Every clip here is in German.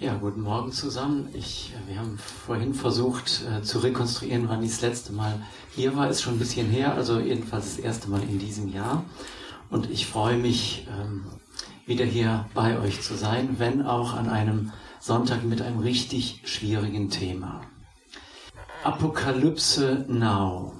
Ja, guten Morgen zusammen. Ich, wir haben vorhin versucht äh, zu rekonstruieren, wann ich das letzte Mal hier war. Ist schon ein bisschen her, also jedenfalls das erste Mal in diesem Jahr. Und ich freue mich, ähm, wieder hier bei euch zu sein, wenn auch an einem Sonntag mit einem richtig schwierigen Thema. Apokalypse Now.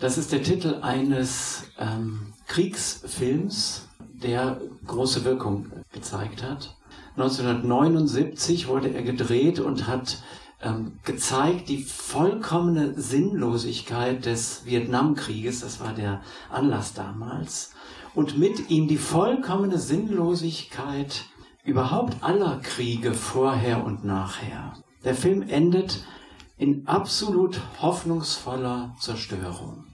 Das ist der Titel eines ähm, Kriegsfilms, der große Wirkung gezeigt hat. 1979 wurde er gedreht und hat ähm, gezeigt die vollkommene Sinnlosigkeit des Vietnamkrieges, das war der Anlass damals, und mit ihm die vollkommene Sinnlosigkeit überhaupt aller Kriege vorher und nachher. Der Film endet in absolut hoffnungsvoller Zerstörung.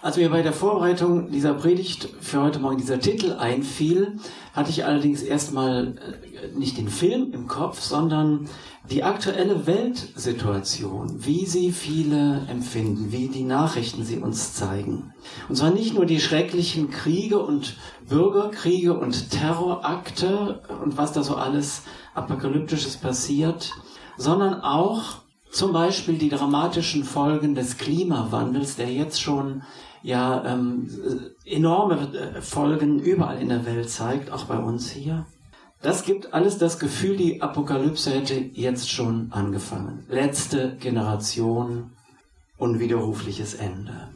Als mir bei der Vorbereitung dieser Predigt für heute Morgen dieser Titel einfiel, hatte ich allerdings erstmal äh, nicht den Film im Kopf, sondern die aktuelle Weltsituation, wie sie viele empfinden, wie die Nachrichten sie uns zeigen. Und zwar nicht nur die schrecklichen Kriege und Bürgerkriege und Terrorakte und was da so alles apokalyptisches passiert, sondern auch zum Beispiel die dramatischen Folgen des Klimawandels, der jetzt schon ja ähm, enorme äh, Folgen überall in der Welt zeigt, auch bei uns hier. Das gibt alles das Gefühl, die Apokalypse hätte jetzt schon angefangen. Letzte Generation, unwiderrufliches Ende.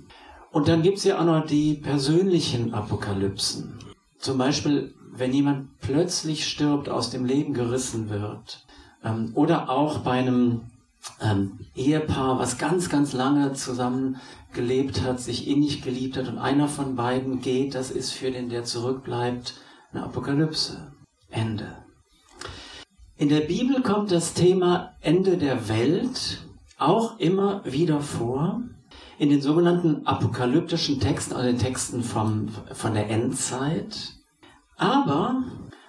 Und dann gibt's ja auch noch die persönlichen Apokalypsen. Zum Beispiel, wenn jemand plötzlich stirbt, aus dem Leben gerissen wird. Ähm, oder auch bei einem ähm, Ehepaar, was ganz, ganz lange zusammen gelebt hat, sich innig geliebt hat und einer von beiden geht, das ist für den, der zurückbleibt, eine Apokalypse. Ende. In der Bibel kommt das Thema Ende der Welt auch immer wieder vor. In den sogenannten apokalyptischen Texten, also den Texten vom, von der Endzeit. Aber,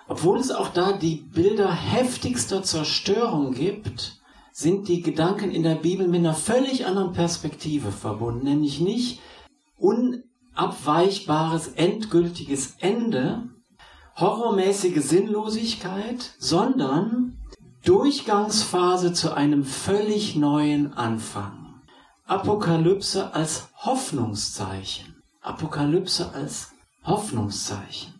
obwohl es auch da die Bilder heftigster Zerstörung gibt, sind die Gedanken in der Bibel mit einer völlig anderen Perspektive verbunden, nämlich nicht unabweichbares, endgültiges Ende, horrormäßige Sinnlosigkeit, sondern Durchgangsphase zu einem völlig neuen Anfang. Apokalypse als Hoffnungszeichen. Apokalypse als Hoffnungszeichen.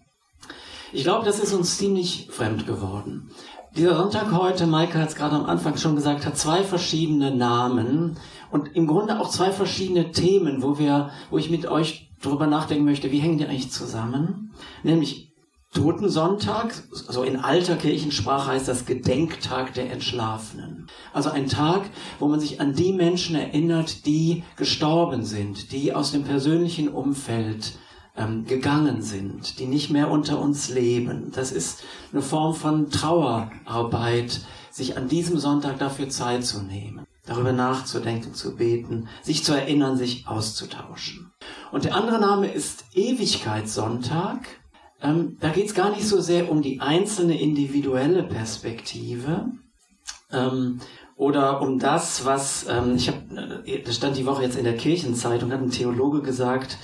Ich glaube, das ist uns ziemlich fremd geworden. Dieser Sonntag heute, Maike hat es gerade am Anfang schon gesagt, hat zwei verschiedene Namen und im Grunde auch zwei verschiedene Themen, wo wir, wo ich mit euch drüber nachdenken möchte, wie hängen die eigentlich zusammen? Nämlich Totensonntag, so in alter Kirchensprache heißt das Gedenktag der Entschlafenen. Also ein Tag, wo man sich an die Menschen erinnert, die gestorben sind, die aus dem persönlichen Umfeld ähm, gegangen sind, die nicht mehr unter uns leben. Das ist eine Form von Trauerarbeit, sich an diesem Sonntag dafür Zeit zu nehmen, darüber nachzudenken, zu beten, sich zu erinnern, sich auszutauschen. Und der andere Name ist Ewigkeitssonntag. Ähm, da geht es gar nicht so sehr um die einzelne individuelle Perspektive ähm, oder um das, was ähm, ich habe, äh, das stand die Woche jetzt in der Kirchenzeitung, hat ein Theologe gesagt,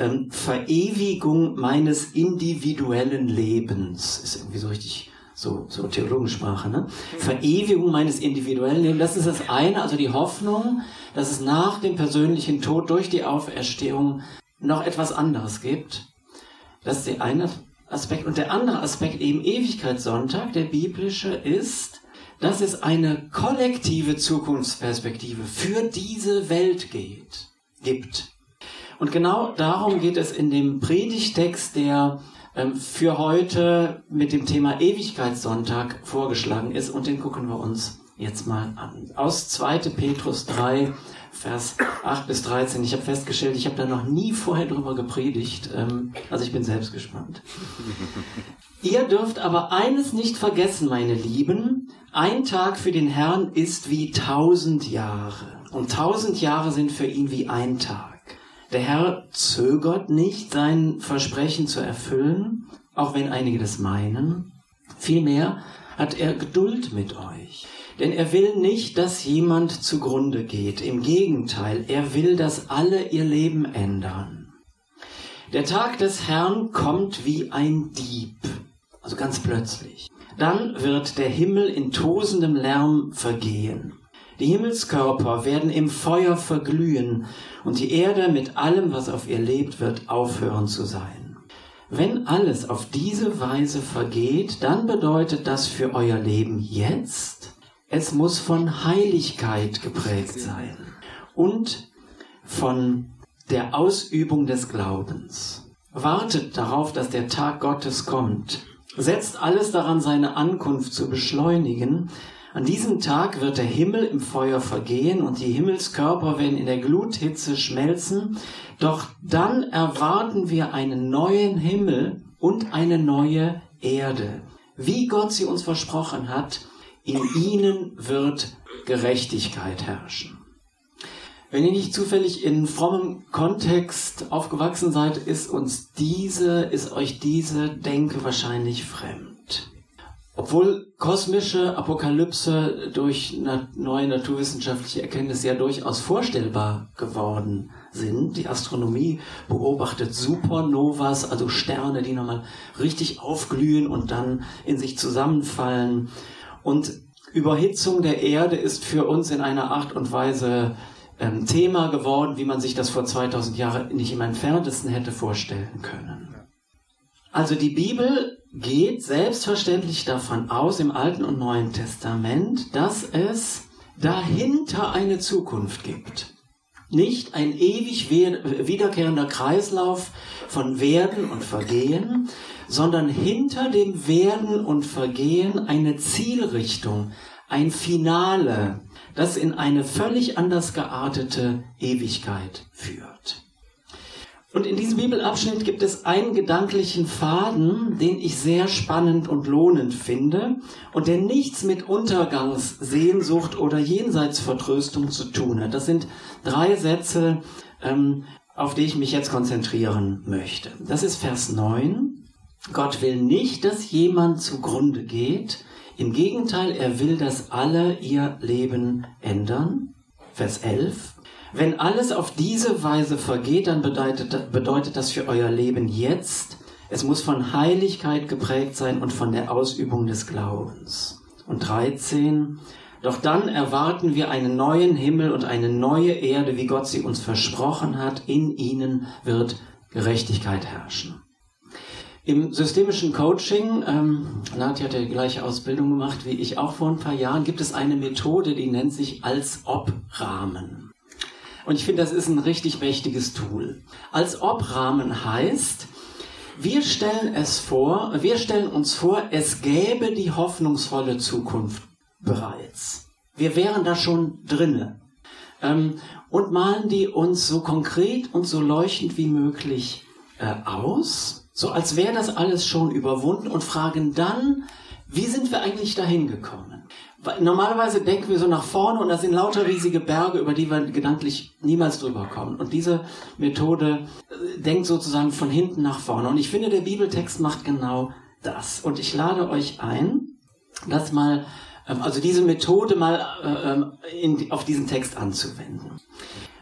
ähm, Verewigung meines individuellen Lebens ist irgendwie so richtig so, so Theologensprache, ne? Verewigung meines individuellen Lebens, das ist das eine, also die Hoffnung, dass es nach dem persönlichen Tod durch die Auferstehung noch etwas anderes gibt. Das ist der eine Aspekt. Und der andere Aspekt, eben Ewigkeitssonntag, der biblische, ist, dass es eine kollektive Zukunftsperspektive für diese Welt geht, gibt. Und genau darum geht es in dem Predigtext, der ähm, für heute mit dem Thema Ewigkeitssonntag vorgeschlagen ist. Und den gucken wir uns jetzt mal an. Aus 2. Petrus 3, Vers 8 bis 13. Ich habe festgestellt, ich habe da noch nie vorher drüber gepredigt. Ähm, also ich bin selbst gespannt. Ihr dürft aber eines nicht vergessen, meine Lieben. Ein Tag für den Herrn ist wie tausend Jahre. Und tausend Jahre sind für ihn wie ein Tag. Der Herr zögert nicht, sein Versprechen zu erfüllen, auch wenn einige das meinen. Vielmehr hat er Geduld mit euch. Denn er will nicht, dass jemand zugrunde geht. Im Gegenteil, er will, dass alle ihr Leben ändern. Der Tag des Herrn kommt wie ein Dieb, also ganz plötzlich. Dann wird der Himmel in tosendem Lärm vergehen. Die Himmelskörper werden im Feuer verglühen und die Erde mit allem, was auf ihr lebt, wird aufhören zu sein. Wenn alles auf diese Weise vergeht, dann bedeutet das für euer Leben jetzt, es muss von Heiligkeit geprägt sein und von der Ausübung des Glaubens. Wartet darauf, dass der Tag Gottes kommt. Setzt alles daran, seine Ankunft zu beschleunigen. An diesem Tag wird der Himmel im Feuer vergehen und die Himmelskörper werden in der Gluthitze schmelzen. Doch dann erwarten wir einen neuen Himmel und eine neue Erde. Wie Gott sie uns versprochen hat, in ihnen wird Gerechtigkeit herrschen. Wenn ihr nicht zufällig in frommem Kontext aufgewachsen seid, ist uns diese, ist euch diese Denke wahrscheinlich fremd. Obwohl kosmische Apokalypse durch neue naturwissenschaftliche Erkenntnisse ja durchaus vorstellbar geworden sind. Die Astronomie beobachtet Supernovas, also Sterne, die nochmal richtig aufglühen und dann in sich zusammenfallen. Und Überhitzung der Erde ist für uns in einer Art und Weise ähm, Thema geworden, wie man sich das vor 2000 Jahren nicht im entferntesten hätte vorstellen können. Also die Bibel geht selbstverständlich davon aus, im Alten und Neuen Testament, dass es dahinter eine Zukunft gibt. Nicht ein ewig wiederkehrender Kreislauf von Werden und Vergehen, sondern hinter dem Werden und Vergehen eine Zielrichtung, ein Finale, das in eine völlig anders geartete Ewigkeit führt. Und in diesem Bibelabschnitt gibt es einen gedanklichen Faden, den ich sehr spannend und lohnend finde und der nichts mit Untergangssehnsucht oder Jenseitsvertröstung zu tun hat. Das sind drei Sätze, ähm, auf die ich mich jetzt konzentrieren möchte. Das ist Vers 9. Gott will nicht, dass jemand zugrunde geht. Im Gegenteil, er will, dass alle ihr Leben ändern. Vers 11. Wenn alles auf diese Weise vergeht, dann bedeutet, bedeutet das für euer Leben jetzt, es muss von Heiligkeit geprägt sein und von der Ausübung des Glaubens. Und 13. Doch dann erwarten wir einen neuen Himmel und eine neue Erde, wie Gott sie uns versprochen hat. In ihnen wird Gerechtigkeit herrschen. Im systemischen Coaching, ähm, Nadja hat ja die gleiche Ausbildung gemacht wie ich auch vor ein paar Jahren, gibt es eine Methode, die nennt sich Als-Ob-Rahmen. Und ich finde, das ist ein richtig mächtiges Tool. Als-Ob-Rahmen heißt, wir stellen es vor, wir stellen uns vor, es gäbe die hoffnungsvolle Zukunft bereits. Wir wären da schon drinne. Ähm, und malen die uns so konkret und so leuchtend wie möglich äh, aus so als wäre das alles schon überwunden und fragen dann, wie sind wir eigentlich dahin gekommen? Normalerweise denken wir so nach vorne und da sind lauter riesige Berge, über die wir gedanklich niemals drüber kommen. Und diese Methode äh, denkt sozusagen von hinten nach vorne. Und ich finde, der Bibeltext macht genau das. Und ich lade euch ein, das mal, ähm, also diese Methode mal äh, ähm, in, auf diesen Text anzuwenden.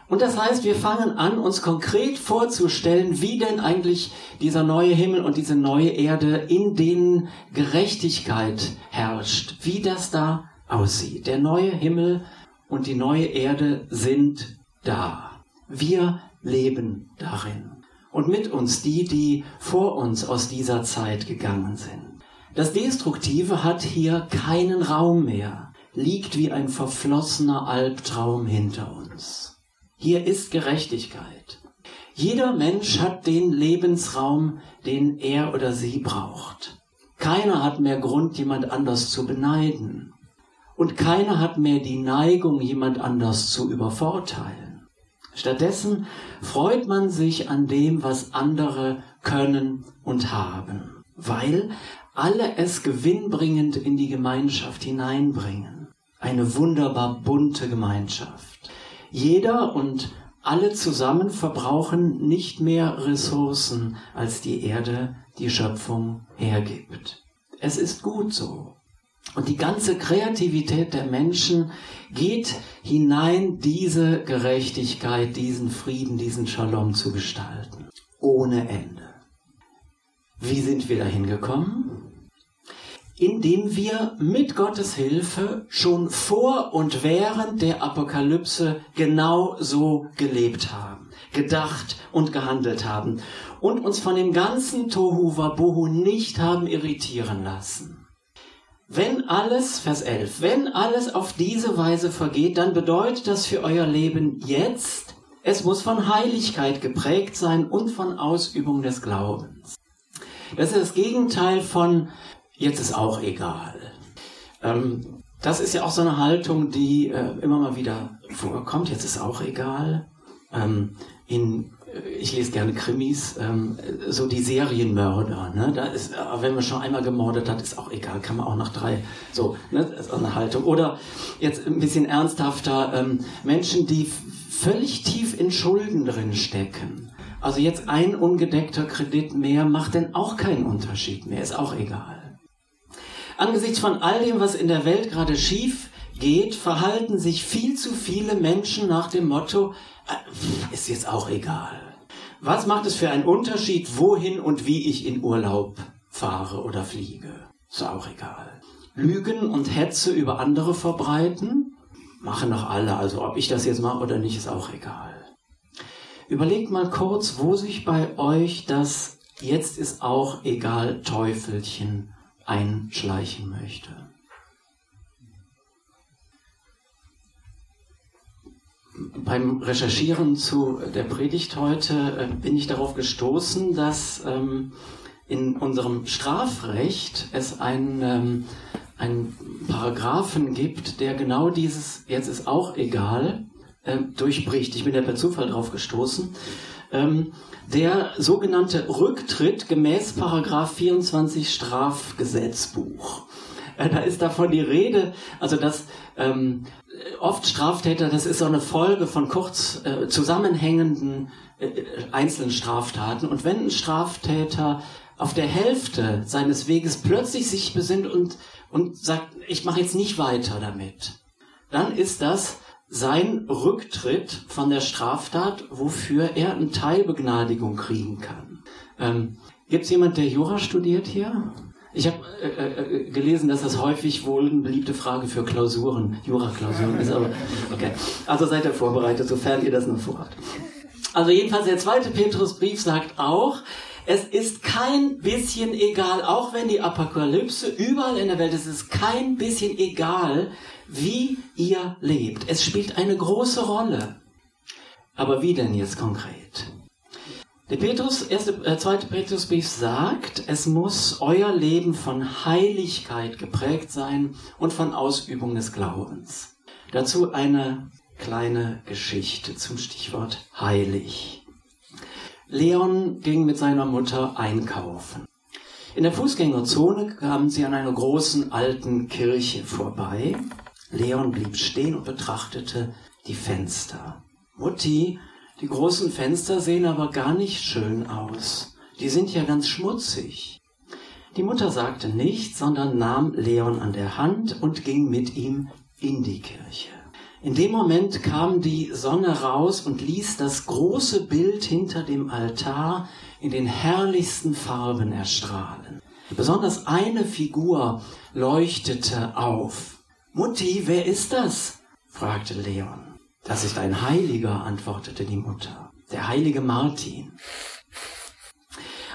Und das heißt, wir fangen an, uns konkret vorzustellen, wie denn eigentlich dieser neue Himmel und diese neue Erde, in denen Gerechtigkeit herrscht, wie das da aussieht. Der neue Himmel und die neue Erde sind da. Wir leben darin. Und mit uns die, die vor uns aus dieser Zeit gegangen sind. Das Destruktive hat hier keinen Raum mehr, liegt wie ein verflossener Albtraum hinter uns. Hier ist Gerechtigkeit. Jeder Mensch hat den Lebensraum, den er oder sie braucht. Keiner hat mehr Grund, jemand anders zu beneiden. Und keiner hat mehr die Neigung, jemand anders zu übervorteilen. Stattdessen freut man sich an dem, was andere können und haben, weil alle es gewinnbringend in die Gemeinschaft hineinbringen. Eine wunderbar bunte Gemeinschaft. Jeder und alle zusammen verbrauchen nicht mehr Ressourcen, als die Erde, die Schöpfung hergibt. Es ist gut so. Und die ganze Kreativität der Menschen geht hinein, diese Gerechtigkeit, diesen Frieden, diesen Shalom zu gestalten. Ohne Ende. Wie sind wir dahin gekommen? Indem wir mit Gottes Hilfe schon vor und während der Apokalypse genau so gelebt haben, gedacht und gehandelt haben und uns von dem ganzen Tohu Wabohu nicht haben irritieren lassen. Wenn alles, Vers 11, wenn alles auf diese Weise vergeht, dann bedeutet das für euer Leben jetzt, es muss von Heiligkeit geprägt sein und von Ausübung des Glaubens. Das ist das Gegenteil von, jetzt ist auch egal. Ähm, das ist ja auch so eine Haltung, die äh, immer mal wieder vorkommt, jetzt ist auch egal. Ähm, in ich lese gerne Krimis, ähm, so die Serienmörder. Ne? Da ist, wenn man schon einmal gemordet hat, ist auch egal, kann man auch nach drei. So, ne? das ist eine Haltung. Oder jetzt ein bisschen ernsthafter, ähm, Menschen, die völlig tief in Schulden drin stecken. Also jetzt ein ungedeckter Kredit mehr macht denn auch keinen Unterschied mehr, ist auch egal. Angesichts von all dem, was in der Welt gerade schief geht, verhalten sich viel zu viele Menschen nach dem Motto, äh, ist jetzt auch egal. Was macht es für einen Unterschied, wohin und wie ich in Urlaub fahre oder fliege? Ist auch egal. Lügen und Hetze über andere verbreiten? Machen doch alle. Also ob ich das jetzt mache oder nicht, ist auch egal. Überlegt mal kurz, wo sich bei euch das jetzt ist auch egal Teufelchen einschleichen möchte. Beim Recherchieren zu der Predigt heute äh, bin ich darauf gestoßen, dass ähm, in unserem Strafrecht es einen, ähm, einen Paragraphen gibt, der genau dieses, jetzt ist auch egal, äh, durchbricht. Ich bin da per Zufall drauf gestoßen. Ähm, der sogenannte Rücktritt gemäß Paragraph 24 Strafgesetzbuch. Äh, da ist davon die Rede, also dass ähm, oft Straftäter, das ist so eine Folge von kurz äh, zusammenhängenden äh, einzelnen Straftaten. Und wenn ein Straftäter auf der Hälfte seines Weges plötzlich sich besinnt und, und sagt, ich mache jetzt nicht weiter damit, dann ist das sein Rücktritt von der Straftat, wofür er eine Teilbegnadigung kriegen kann. Ähm, Gibt es jemand, der Jura studiert hier? Ich habe äh, äh, gelesen, dass das häufig wohl eine beliebte Frage für Klausuren, Jura-Klausuren ist, aber okay. Also seid ihr vorbereitet, sofern ihr das noch vorhabt. Also jedenfalls der zweite Petrusbrief sagt auch, es ist kein bisschen egal, auch wenn die Apokalypse überall in der Welt ist, es ist kein bisschen egal, wie ihr lebt. Es spielt eine große Rolle. Aber wie denn jetzt konkret? Der Petrus, erste, äh, zweite Petrusbrief sagt, es muss euer Leben von Heiligkeit geprägt sein und von Ausübung des Glaubens. Dazu eine kleine Geschichte zum Stichwort heilig. Leon ging mit seiner Mutter einkaufen. In der Fußgängerzone kamen sie an einer großen alten Kirche vorbei. Leon blieb stehen und betrachtete die Fenster. Mutti die großen Fenster sehen aber gar nicht schön aus. Die sind ja ganz schmutzig. Die Mutter sagte nichts, sondern nahm Leon an der Hand und ging mit ihm in die Kirche. In dem Moment kam die Sonne raus und ließ das große Bild hinter dem Altar in den herrlichsten Farben erstrahlen. Besonders eine Figur leuchtete auf. Mutti, wer ist das? fragte Leon. Das ist ein Heiliger, antwortete die Mutter. Der heilige Martin.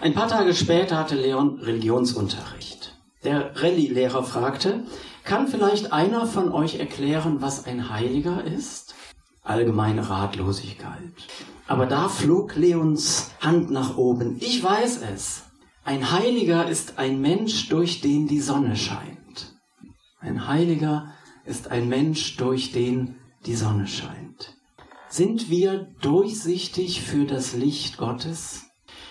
Ein paar Tage später hatte Leon Religionsunterricht. Der Rallye-Lehrer fragte, kann vielleicht einer von euch erklären, was ein Heiliger ist? Allgemeine Ratlosigkeit. Aber da flog Leons Hand nach oben. Ich weiß es. Ein Heiliger ist ein Mensch, durch den die Sonne scheint. Ein Heiliger ist ein Mensch, durch den die Sonne scheint. Sind wir durchsichtig für das Licht Gottes,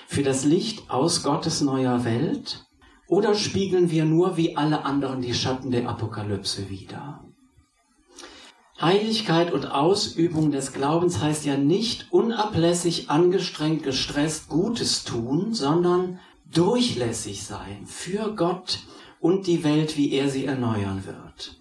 für das Licht aus Gottes neuer Welt? Oder spiegeln wir nur wie alle anderen die Schatten der Apokalypse wider? Heiligkeit und Ausübung des Glaubens heißt ja nicht unablässig, angestrengt, gestresst Gutes tun, sondern durchlässig sein für Gott und die Welt, wie er sie erneuern wird.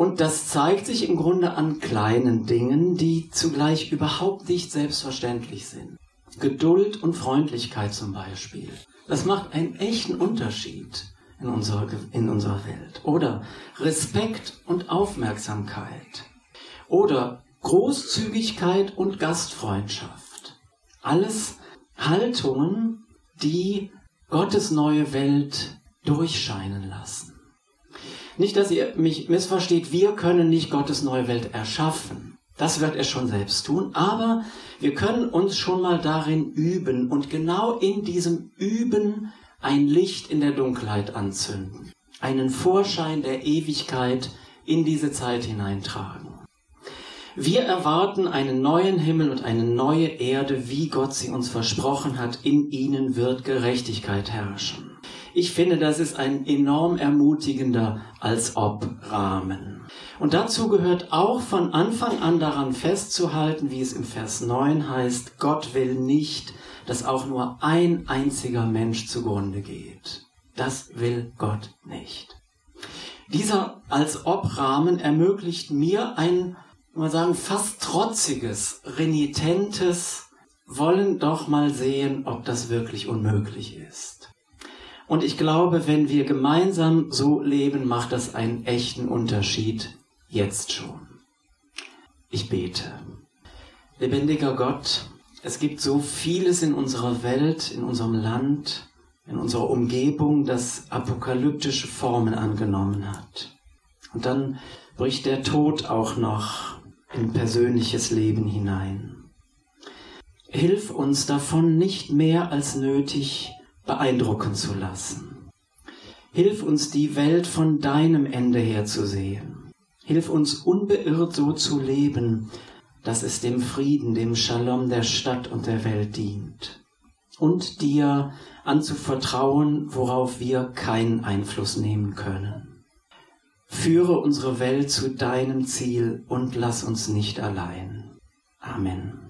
Und das zeigt sich im Grunde an kleinen Dingen, die zugleich überhaupt nicht selbstverständlich sind. Geduld und Freundlichkeit zum Beispiel. Das macht einen echten Unterschied in unserer, in unserer Welt. Oder Respekt und Aufmerksamkeit. Oder Großzügigkeit und Gastfreundschaft. Alles Haltungen, die Gottes neue Welt durchscheinen lassen. Nicht, dass ihr mich missversteht, wir können nicht Gottes neue Welt erschaffen. Das wird er schon selbst tun, aber wir können uns schon mal darin üben und genau in diesem Üben ein Licht in der Dunkelheit anzünden, einen Vorschein der Ewigkeit in diese Zeit hineintragen. Wir erwarten einen neuen Himmel und eine neue Erde, wie Gott sie uns versprochen hat. In ihnen wird Gerechtigkeit herrschen. Ich finde, das ist ein enorm ermutigender als ob Rahmen. Und dazu gehört auch von Anfang an daran festzuhalten, wie es im Vers 9 heißt, Gott will nicht, dass auch nur ein einziger Mensch zugrunde geht. Das will Gott nicht. Dieser als ob Rahmen ermöglicht mir ein mal sagen, fast trotziges, renitentes wollen doch mal sehen, ob das wirklich unmöglich ist. Und ich glaube, wenn wir gemeinsam so leben, macht das einen echten Unterschied jetzt schon. Ich bete. Lebendiger Gott, es gibt so vieles in unserer Welt, in unserem Land, in unserer Umgebung, das apokalyptische Formen angenommen hat. Und dann bricht der Tod auch noch in persönliches Leben hinein. Hilf uns davon nicht mehr als nötig beeindrucken zu lassen. Hilf uns die Welt von deinem Ende her zu sehen. Hilf uns unbeirrt so zu leben, dass es dem Frieden, dem Shalom der Stadt und der Welt dient. Und dir anzuvertrauen, worauf wir keinen Einfluss nehmen können. Führe unsere Welt zu deinem Ziel und lass uns nicht allein. Amen.